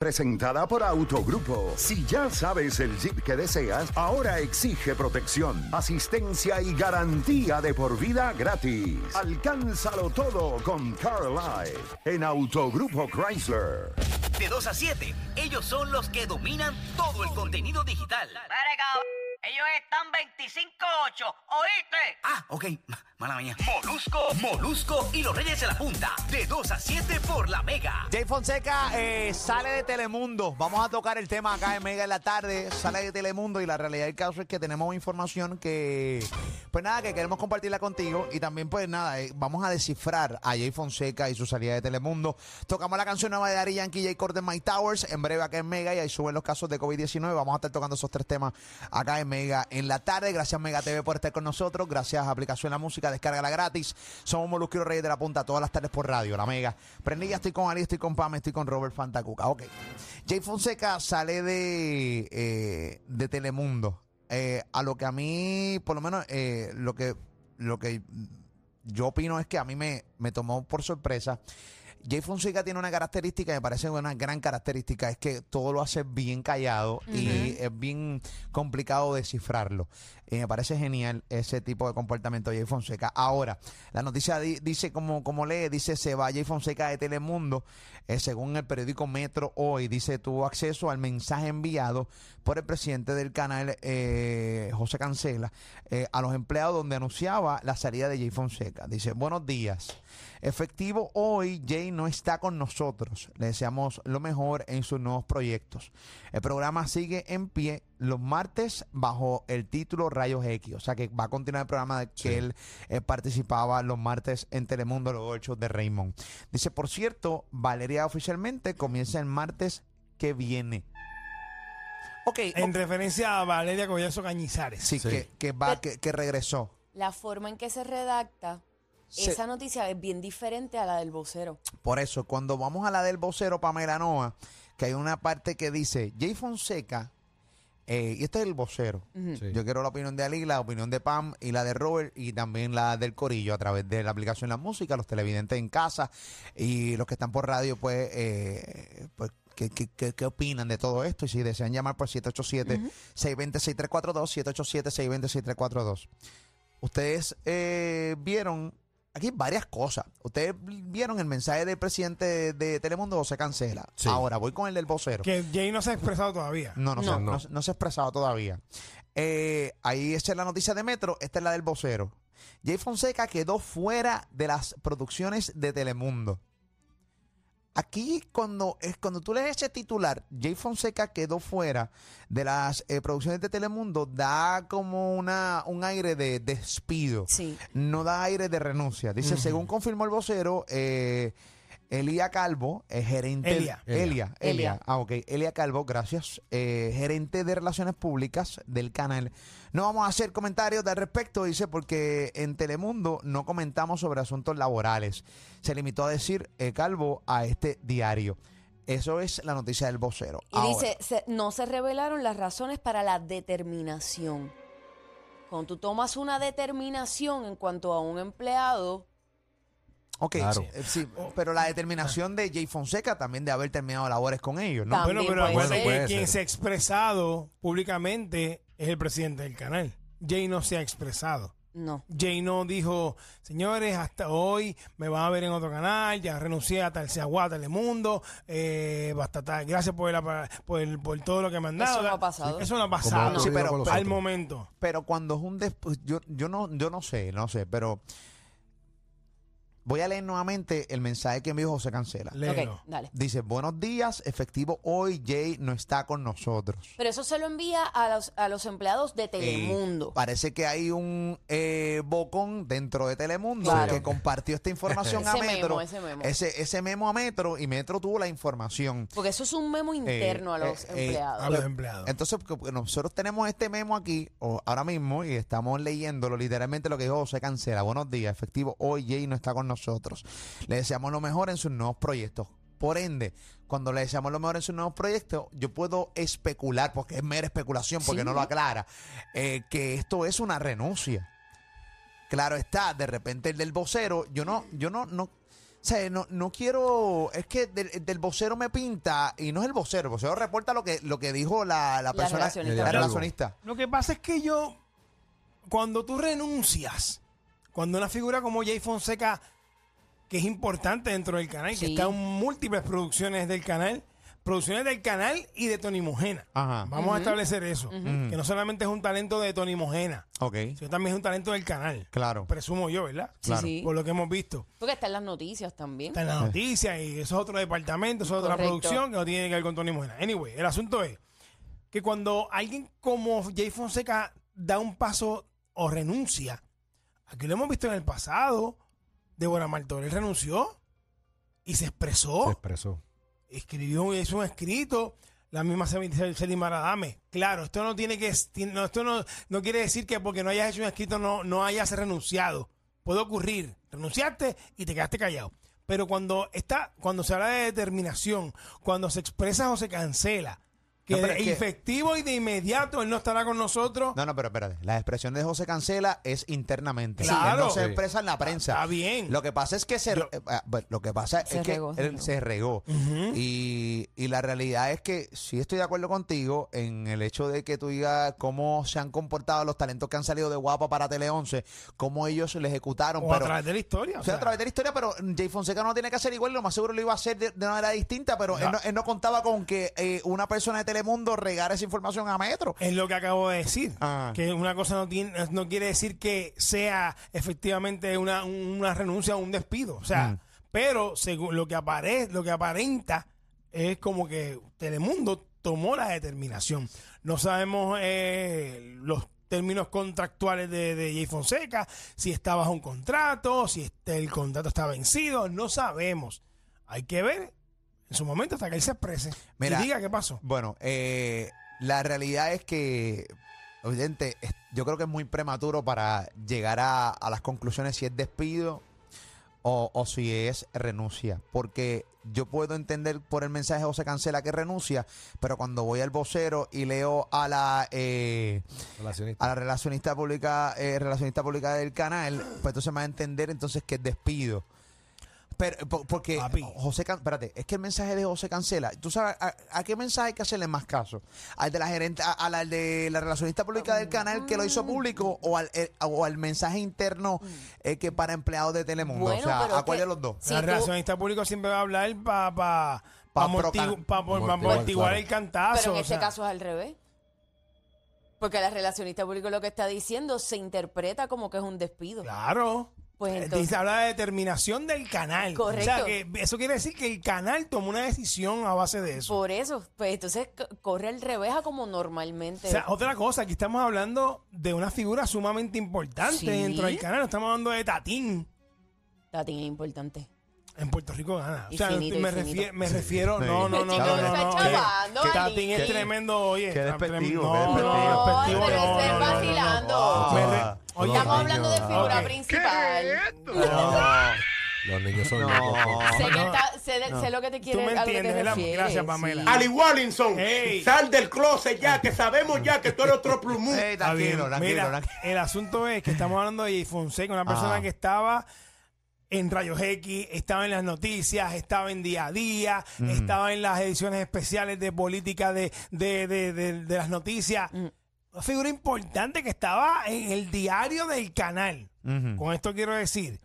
Presentada por Autogrupo. Si ya sabes el Jeep que deseas, ahora exige protección, asistencia y garantía de por vida gratis. Alcánzalo todo con Carlisle en Autogrupo Chrysler. De 2 a 7, ellos son los que dominan todo el contenido digital. Ellos están 25-8, ¿oíste? Ah, ok, mala mía. Molusco, Molusco y los Reyes de la Punta. De 2 a 7 por la Mega. Jay Fonseca eh, sale de Telemundo. Vamos a tocar el tema acá en Mega en la tarde. Sale de Telemundo y la realidad del caso es que tenemos información que, pues nada, que queremos compartirla contigo. Y también, pues nada, eh, vamos a descifrar a Jay Fonseca y su salida de Telemundo. Tocamos la canción nueva de Ari Yankee, Jay Corten, My Towers. En breve acá en Mega y ahí suben los casos de COVID-19. Vamos a estar tocando esos tres temas acá en Mega en la tarde. Gracias Mega TV por estar con nosotros. Gracias Aplicación La Música, descárgala gratis. Somos los Reyes de la Punta todas las tardes por radio, la Mega. Prendí, ya estoy con Ali, estoy con Pam, estoy con Robert Fantacuca. Ok. Jay Fonseca sale de, eh, de Telemundo. Eh, a lo que a mí, por lo menos, eh, lo que lo que yo opino es que a mí me, me tomó por sorpresa. Jay Fonseca tiene una característica, me parece una gran característica, es que todo lo hace bien callado y es bien complicado descifrarlo. Y me parece genial ese tipo de comportamiento de Jay Fonseca. Ahora, la noticia di- dice, como, como lee, dice, se va Jay Fonseca de Telemundo, eh, según el periódico Metro hoy, dice, tuvo acceso al mensaje enviado por el presidente del canal, eh, José Cancela, eh, a los empleados donde anunciaba la salida de Jay Fonseca. Dice, buenos días. Efectivo hoy, Jay no está con nosotros. Le deseamos lo mejor en sus nuevos proyectos. El programa sigue en pie los martes bajo el título Rayos X. O sea que va a continuar el programa de que él eh, participaba los martes en Telemundo, los ocho de Raymond. Dice, por cierto, Valeria oficialmente comienza el martes que viene. Ok, En referencia a Valeria Collazo Cañizares. sí, Que, que va, que, que regresó. La forma en que se redacta Se- esa noticia es bien diferente a la del vocero. Por eso, cuando vamos a la del vocero Pamela Noa, que hay una parte que dice Jay Fonseca, eh, y este es el vocero. Yo quiero la opinión de Ali, la opinión de Pam y la de Robert y también la del Corillo a través de la aplicación La Música, los televidentes en casa y los que están por radio, pues, eh, pues ¿qué, qué, qué- qué opinan de todo esto? Y si desean llamar por 787-620-6342, 787-620-6342. Ustedes eh, vieron aquí hay varias cosas. Ustedes vieron el mensaje del presidente de, de Telemundo, o se cancela. Sí. Ahora voy con el del vocero. Que Jay no se ha expresado todavía. No, no, No. Se, no. No. se- no se ha expresado todavía. Eh, ahí esa es la noticia de Metro, esta es la del vocero. Jay Fonseca quedó fuera de las producciones de Telemundo. Aquí, cuando, es, cuando tú lees ese titular, Jay Fonseca quedó fuera de las eh, producciones de Telemundo, da como una, un aire de despido Sí. no da aire de renuncia. Dice, según confirmó el vocero, eh, Elia Calvo, eh, gerente... Elia. Elia. Elia. Elia. Ah, ok. Elia Calvo, gracias. eh, gerente de Relaciones Públicas del canal. No vamos a hacer comentarios al respecto, dice, porque en Telemundo no comentamos sobre asuntos laborales. Se limitó a decir eh, Calvo a este diario. Eso es la noticia del vocero. Y Ahora, dice, se- no se revelaron las razones para la determinación. Cuando tú tomas una determinación en cuanto a un empleado, Ok, Claro. sí, eh, sí, pero la determinación de Jay Fonseca también de haber terminado labores con ellos, ¿no? También Bueno, pero puede acuérdate ser. que Puede quien ser. se ha expresado públicamente es el presidente del canal. Jay no se ha expresado. no. Jay no dijo, señores, hasta hoy me van a ver en otro canal, ya renuncié a tal Seagua, Telemundo, eh, basta tal, gracias por, la- por, el- por todo lo que me han dado. Eso no ha pasado. Eso no ha Como pasado. ha ocurrido Sí, pero- con los al otros. momento. Pero cuando es un después, yo, yo no, yo no sé, no sé, pero voy a leer nuevamente el mensaje que envió José Cancela. Léelo. Ok, dale. Dice, buenos días, efectivo, hoy Jay no está con nosotros. Pero eso se lo envía a los, a los empleados de Telemundo. Eh, parece que hay un eh, bocón dentro de Telemundo Claro. que compartió esta información a Ese memo, Metro. ese memo. Ese, ese memo a Metro y Metro tuvo la información. Porque eso es un memo interno a los eh, eh, empleados. A los empleados. Entonces, porque- porque nosotros tenemos este memo aquí o- ahora mismo y estamos leyéndolo literalmente lo que dijo José Cancela. Buenos días, efectivo. Hoy Jay no está con nosotros. Le deseamos lo mejor en sus nuevos proyectos. Por ende, cuando le deseamos lo mejor en sus nuevos proyectos, yo puedo especular, porque es mera especulación, porque Sí. no lo aclara, eh, que esto es una renuncia. Claro está, de repente el del vocero, yo no, yo no, no, sea, no, no quiero. Es que del, del vocero me pinta, y no es el vocero, el vocero reporta lo que, lo que dijo la, la persona. relacionista. la relacionista. Lo que pasa es que yo, cuando tú renuncias, cuando una figura como Jay Fonseca, que es importante dentro del canal, que Sí. está en múltiples producciones del canal, producciones del canal y de Tony Mojena. Ajá. Vamos a establecer eso. Que no solamente es un talento de Tony Mojena, Ok. sino también es un talento del canal. Claro. Presumo yo, ¿verdad? Sí, sí. Por lo que hemos visto. Porque está en las noticias también. Está en las noticias y eso es otro departamento, eso es otra producción que no tiene que ver con Tony Mojena. Anyway, el asunto es que cuando alguien como Jay Fonseca da un paso o renuncia, aquí lo hemos visto en el pasado, Débora Martorell renunció y se expresó, Se expresó. escribió, hizo un escrito, la misma Celine Maradame. Claro, esto no tiene que, no, esto no, no quiere decir que porque no hayas hecho un escrito no, no hayas renunciado. Puede ocurrir, renunciaste y te quedaste callado. Pero cuando está, cuando se habla de determinación, cuando se expresa o se cancela, que No, pero de es que- efectivo y de inmediato él no estará con nosotros, No, no, pero espérate. La expresión de José Cancela es internamente. Claro. Él no se Sí. expresa en la prensa. está bien. Lo que pasa es que se, Yo- eh, ah, lo que pasa Se es que regó, se él regó. se regó. y, y la realidad es que sí estoy de acuerdo contigo en el hecho de que tú digas cómo se han comportado los talentos que han salido de Guapa para Tele 11, cómo ellos se le ejecutaron. o a pero, través de la historia. o o sea, a través de la historia, pero Jay Fonseca no tiene que hacer igual, lo más seguro lo iba a hacer de, de una manera distinta, pero él, no, él no contaba con que eh, una persona de Telemundo regara esa información a Metro. Es lo que acabo de decir. Ah. Que una cosa no, tiene, no quiere decir que sea efectivamente una, una renuncia o un despido. O sea, Mm. pero según lo que aparece, lo que aparenta es como que Telemundo tomó la determinación. No sabemos eh, los términos contractuales de, de Jay Fonseca, si está bajo un contrato, si este- el contrato está vencido, no sabemos. Hay que ver en su momento hasta que él se exprese Mira, y diga qué pasó. Bueno, eh, la realidad es que, oyente, es- yo creo que es muy prematuro para llegar a, a las conclusiones si es despido o, o si es renuncia. Porque yo puedo entender por el mensaje o se cancela que renuncia, pero cuando voy al vocero y leo a la... eh, Relacionista. a la relacionista pública eh, relacionista pública del canal, pues entonces me va a entender entonces que es despido. Pero, po- porque Papi. José, Can- espérate, es que el mensaje de José cancela. ¿Tú sabes a, a qué mensaje hay que hacerle más caso? ¿Al de la gerente, a, a la de la relacionista pública del canal que lo hizo público o al, eh, o al mensaje interno eh, que para empleados de Telemundo? Bueno, o sea, ¿a cuál que- de los dos? Si la tú- relacionista público siempre va a hablar para pa, Pa pa proca- amortigu- pa- pa- amortiguar, amortiguar claro. el cantazo. Pero en o este sea. caso es al revés. Porque la relacionista público lo que está diciendo se interpreta como que es un despido. Claro. Pues Eh, entonces- Dice, habla de determinación del canal. Correcto. O sea, que eso quiere decir que el canal tomó una decisión a base de eso. Por eso, pues entonces corre al revés a como normalmente. O sea, otra cosa, aquí estamos hablando de una figura sumamente importante Sí. dentro del canal. Estamos hablando de Tatín. Tatín es importante. En Puerto Rico gana. O sea, finito, me, refiero, me refiero. No, no, no, no, no. no, chavando, que-. Tatín es tremendo, oye. Qué despectivo, No, qué no, despectivo. No, no, no, no, no, no. vacilando. Me re- Oye, Estamos hablando de figura Ok. principal. Los niños son No. locos. Sé, que está- sé, de- sé lo que te quieres me a lo que te entiendes, ¿verdad? refieres, Gracias, Pamela. sí. Ali Wallinson, Ey. sal del closet ya, que sabemos ya que tú eres otro plumú. Ey, Está bien. tranquilo, tranquilo, Mira, tranquilo. el asunto es que estamos hablando de Fonseca, una persona Ah. que estaba en Rayos X, estaba en las noticias, estaba en día a día, estaba en las ediciones especiales de política de, de, de- de- de las noticias. Una figura importante que estaba en el diario del canal. Con esto quiero decir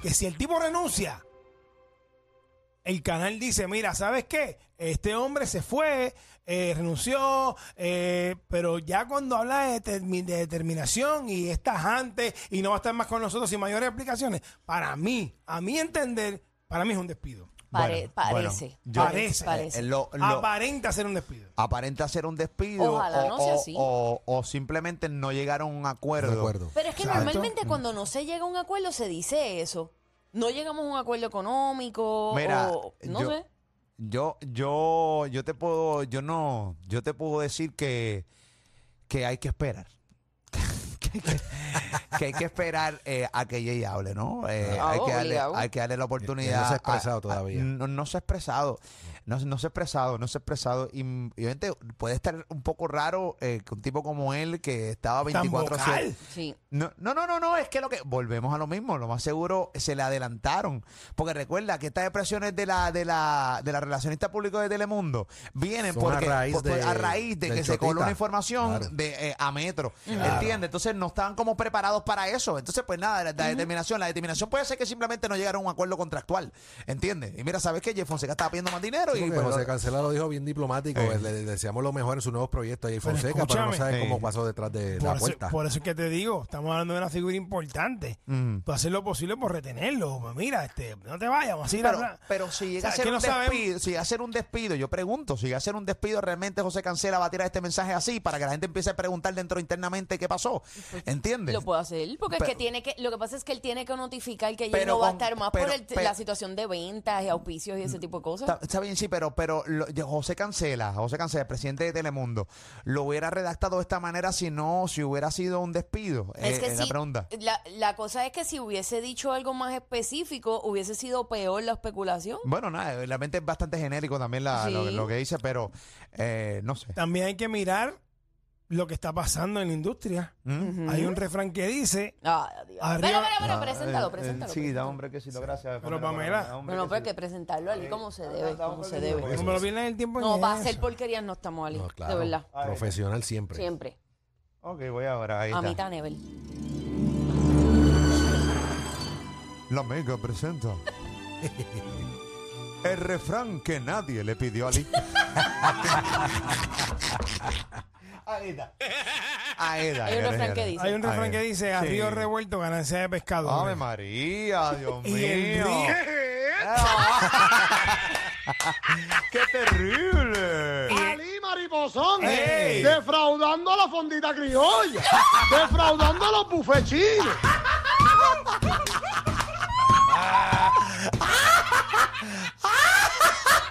que si el tipo renuncia, el canal dice, mira, ¿sabes qué? Este hombre se fue, eh, renunció, eh, pero ya cuando habla de, determi- de determinación y estás antes y no va a estar más con nosotros sin mayores explicaciones, para mí, a mi entender, para mí es un despido. Pare- Bueno, bueno, parece, yo- Parece. parece. Eh, lo- lo- Aparenta ser un despido. aparenta ser un despido Ojalá o, no sea o- así. o- o simplemente no llegaron a un acuerdo. De acuerdo. Pero es que Exacto. normalmente cuando no se llega a un acuerdo se dice eso. No llegamos a un acuerdo económico Mira, o no yo- sé. Yo, yo, yo te puedo, yo no, yo te puedo decir que, que hay que esperar. que, hay que- esperar eh, a que Jay hable, ¿no? Eh, Ah, hay, que darle, hay que darle la oportunidad. no se ha expresado a- todavía. no, no se ha expresado. No, no se ha expresado, no se ha expresado. Y, obviamente puede estar un poco raro eh, que un tipo como él, que estaba Tan 24 vocal. Sí. no, no, no, no, no, es que lo que volvemos a lo mismo, lo más seguro se le adelantaron, porque recuerda que estas expresiones de la de la de la relacionista público de Telemundo vienen Son a porque raíz por- por- de- a raíz de que se coló una información Claro. de eh, a Metro, ¿entiendes? Entonces no estaban como preparados para eso, entonces pues nada, la, la determinación, la determinación puede ser que simplemente no llegaron a un acuerdo contractual, ¿entiendes? Y mira, sabes que Jeff Fonseca estaba pidiendo más dinero y Porque pues, José lo- Cancela lo dijo bien diplomático. Eh. Le, le deseamos lo mejor en sus nuevos proyectos ahí Pero Fonseca, pero no escúchame. sabe cómo Sí. pasó detrás de Por la eso, puerta. por eso es que te digo, estamos hablando de una figura importante. Mm. Tú hacer lo posible por retenerlo. Pues mira, este, no te vayas, vamos a ir a Pero, si llega O sea, a que un no despido, si llega a ser un despido, yo pregunto, si llega a ser un despido, realmente José Cancela va a tirar este mensaje así para que la gente empiece a preguntar dentro internamente qué pasó. ¿Entiendes? Lo puede hacer, porque Pero- es que tiene que, lo que pasa es que él tiene que notificar que Pero no va a estar más pero- por el- pero- la situación de ventas y auspicios y ese tipo de cosas. Está, está bien, sí, pero, pero lo- José Cancela, José Cancela, presidente de Telemundo, lo hubiera redactado de esta manera si no, si hubiera sido un despido. Es Eh, que sí, la pregunta. la, la cosa es que si hubiese dicho algo más específico, hubiese sido peor la especulación. Bueno, nada, realmente es bastante genérico también la- lo, Sí. lo que dice, pero eh, no sé. También hay que mirar lo que está pasando en la industria. ¿Mm? Hay un refrán que dice, Ah, Dios. Arriba- Pero, pero, pero, Ah, preséntalo, eh, eh, preséntalo. Sí, da preséntalo. hombre que sí, gracias. Pero, Pamela, No, no, que pero hay que presentarlo allí como se debe, como se debe. como lo viene en el tiempo No, para eso. hacer porquerías no estamos ali, No, de verdad. Profesional siempre. Siempre. Ok, voy ahora. Ahí A está. mitad Nebel. La Mega presenta. El refrán que nadie le pidió a Ali. Ahí está. Ahí está. Hay un refrán que dice. Hay un refrán que dice, a Sí. río revuelto, ganancia de pescado. Ave María, Dios Y el mío. río- ¡Qué terrible! Ali Mariposón, ¡Ey! defraudando a la fondita criolla, defraudando a los bufechinos.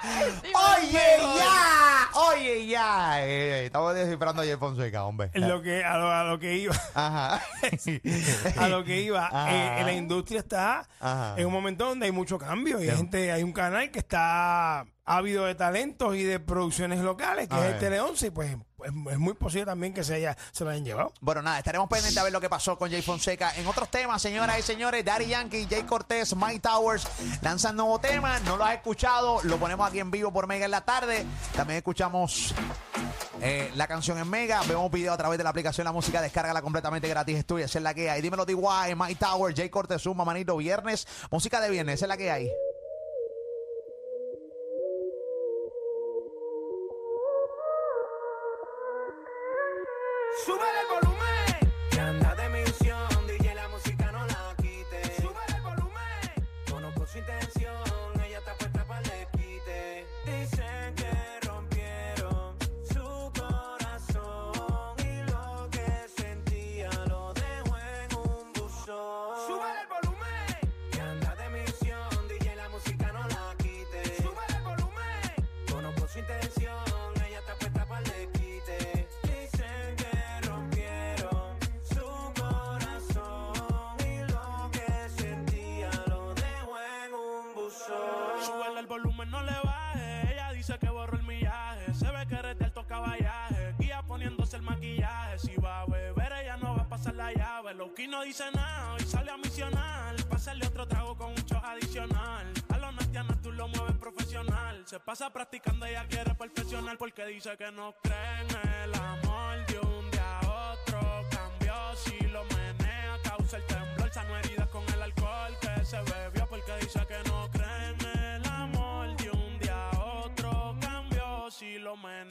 ¡Oye, ya! ¡Oye, ya! Eh, estamos descifrando a Fonseca, hombre. Lo que, a, lo, a lo que iba, Ajá. a lo que iba, Ajá. eh, la industria está Ajá. en un momento donde hay mucho cambio y hay gente, hay un canal que está ávido de talentos y de producciones locales, que A es el. Tele 11, y pues es, es muy posible también que se, haya, se lo hayan llevado. Bueno, nada, estaremos pendientes a ver lo que pasó con Jay Fonseca. En otros temas, señoras y señores, Daddy Yankee, Jay Cortés, Mike Towers lanzan nuevo tema. No lo has escuchado, lo ponemos aquí en vivo por Mega en la tarde. También escuchamos eh, la canción en Mega. Vemos video a través de la aplicación La Música. Descárgala completamente gratis. Es tuya, esa es la que hay. Dímelo, DY, Mike Towers, Jay Cortés, Zumba, manito, viernes. Música de viernes, esa es la que hay. Maquillaje. Si va a beber, ella no va a pasar la llave. Loki no dice nada y sale a misionar. Pásale otro trago con un shot adicional. A los nastianas tú lo mueves profesional. Se pasa practicando, ella quiere perfeccionar. Porque dice que no cree en el amor de un día a otro. Cambió si lo menea, causa el temblor. Sano heridas con el alcohol que se bebió. Porque dice que no cree en el amor de un día a otro. Cambió si lo menea,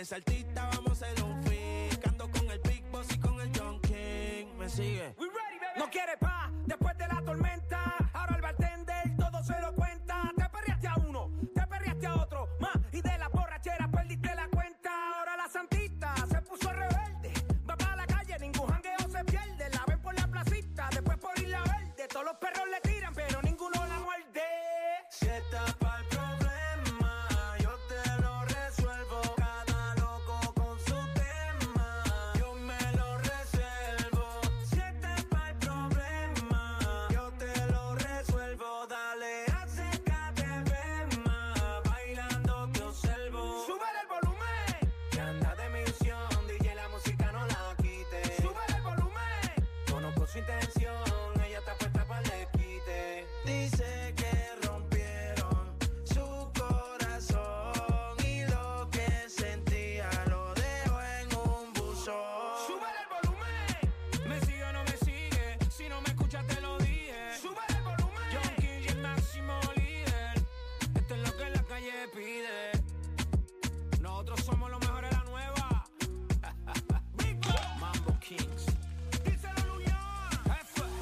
ese artista, vamos a hacer un fit. Ando con el Big Boss y con el John King. Me sigue.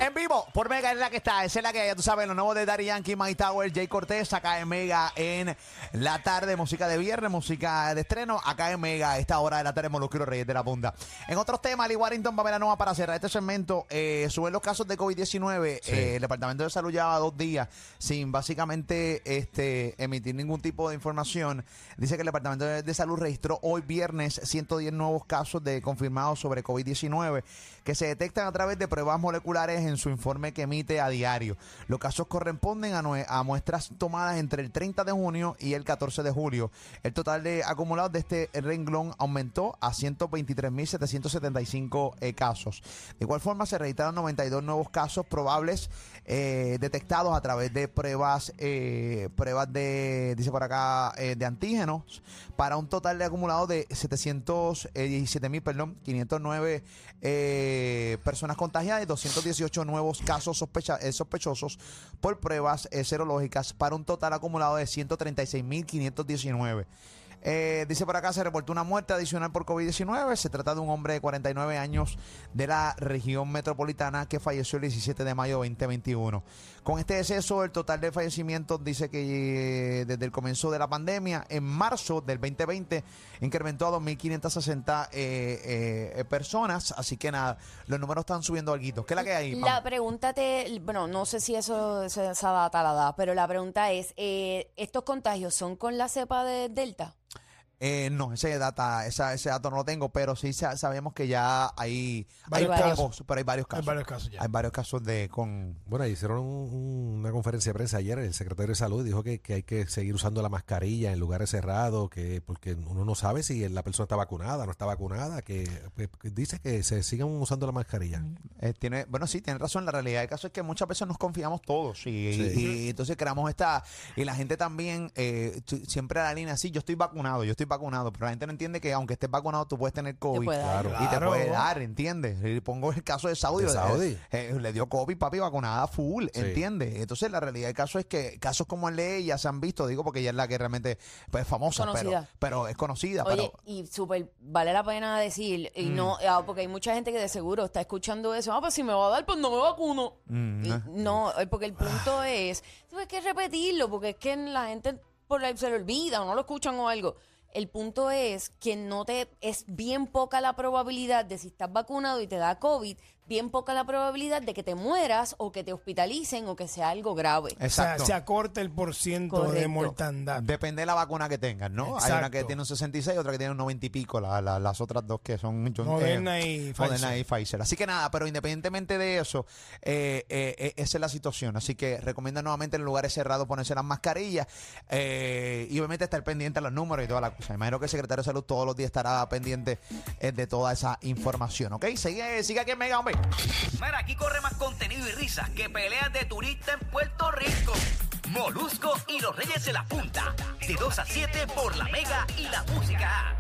En vivo, por Mega es la que está, esa es la que ya tú sabes, lo nuevo de Daddy Yankee, Mike Tower, Jay Cortés, acá en Mega en la tarde, música de viernes, música de estreno, acá en Mega, a esta hora de la tarde, Molusquero Reyes de la Punta. En otros temas, Lee Warrington, Pamela Nova, para cerrar este segmento, eh, suben los casos de COVID-19, eh, el Departamento de Salud lleva dos días sin básicamente este, emitir ningún tipo de información. Dice que el Departamento de, de Salud registró hoy viernes 110 nuevos casos de confirmados sobre COVID-19 que se detectan a través de pruebas moleculares en su informe que emite a diario. Los casos corresponden a, muestras tomadas entre el 30 de junio y el 14 de julio. El total de acumulados de este renglón aumentó a 123.775 eh, casos. De igual forma, se registraron 92 nuevos casos probables eh, detectados a través de pruebas, eh, pruebas de, dice por acá, eh, de antígenos, para un total de acumulado de 717 mil, perdón, 509 eh, personas contagiadas y 218 nuevos casos sospecha- eh, sospechosos por pruebas serológicas para un total acumulado de 136 mil 519. Eh, dice por acá, se reportó una muerte adicional por COVID-19. Se trata de un hombre de 49 años de la región metropolitana que falleció el 17 de mayo de 2021. Con este deceso, el total de fallecimientos dice que eh, desde el comienzo de la pandemia, en marzo del 2020, incrementó a 2.560 eh, eh, personas. Así que nada, los números están subiendo algo. ¿Qué es la que hay? Pam? La pregunta te, bueno, no sé si eso esa data la da, pero la pregunta es, eh, ¿estos contagios son con la cepa de Delta? Eh, no, ese, data, esa, ese dato no lo tengo, pero sí sa- sabemos que ya hay, hay Varios casos. pocos, pero hay varios Hay casos. varios casos ya. Hay varios casos de con Bueno, hicieron un- un- una conferencia de prensa ayer, el secretario de Salud dijo que, que hay que seguir usando la mascarilla en lugares cerrados, que porque uno no sabe si la persona está vacunada, no está vacunada, que, que- que dice que se sigan usando la mascarilla. Eh, tiene, bueno, sí, tiene razón. La realidad del caso es que muchas veces nos confiamos todos y, Sí. y entonces creamos esta. Y la gente también, eh, siempre a la línea, sí, yo estoy vacunado, yo estoy vacunado, pero la gente no entiende que aunque estés vacunado, tú puedes tener COVID. puede dar. Y te Claro. puede dar, ¿entiendes? Y pongo el caso de Saudi. De eh, Saudi. eh, le dio COVID, papi, vacunada full, Sí. ¿entiendes? Entonces la realidad del caso es que casos como el de ella se han visto, digo, porque ella es la que realmente pues, es famosa, pero, Conocida. pero es conocida. Oye, pero, y súper vale la pena decir, y no, ah, porque hay mucha gente que de seguro está escuchando eso, ah, pues si me va a dar, pues no me vacuno. Mm, Y ah. no, eh, porque el punto es, tú hay que repetirlo, porque es que la gente por ahí se le olvida o no lo escuchan o algo. El punto es que no te, es bien poca la probabilidad de si estás vacunado y te da COVID, bien poca la probabilidad de que te mueras o que te hospitalicen o que sea algo grave. O sea, exacto. se acorta el porciento de Correcto. mortandad. Depende de la vacuna que tengas, ¿no? Hay una Exacto. que tiene un 66, otra que tiene un 90 y pico, la- la- las otras dos que son John- Moderna y Moderna Pfizer. y Pfizer. Así que nada, pero independientemente de eso, eh, eh, eh, esa es la situación. Así que recomiendo nuevamente en lugares cerrados ponerse las mascarillas eh, y obviamente estar pendiente a los números y toda la cosa. Imagino que el secretario de Salud todos los días estará pendiente eh, de toda esa información, ¿ok? Sigue, sigue aquí en Mega, hombre. Mira, aquí corre más contenido y risas que peleas de turista en Puerto Rico. Molusco y los Reyes de la Punta. De 2 a 7 por la Mega y la Música.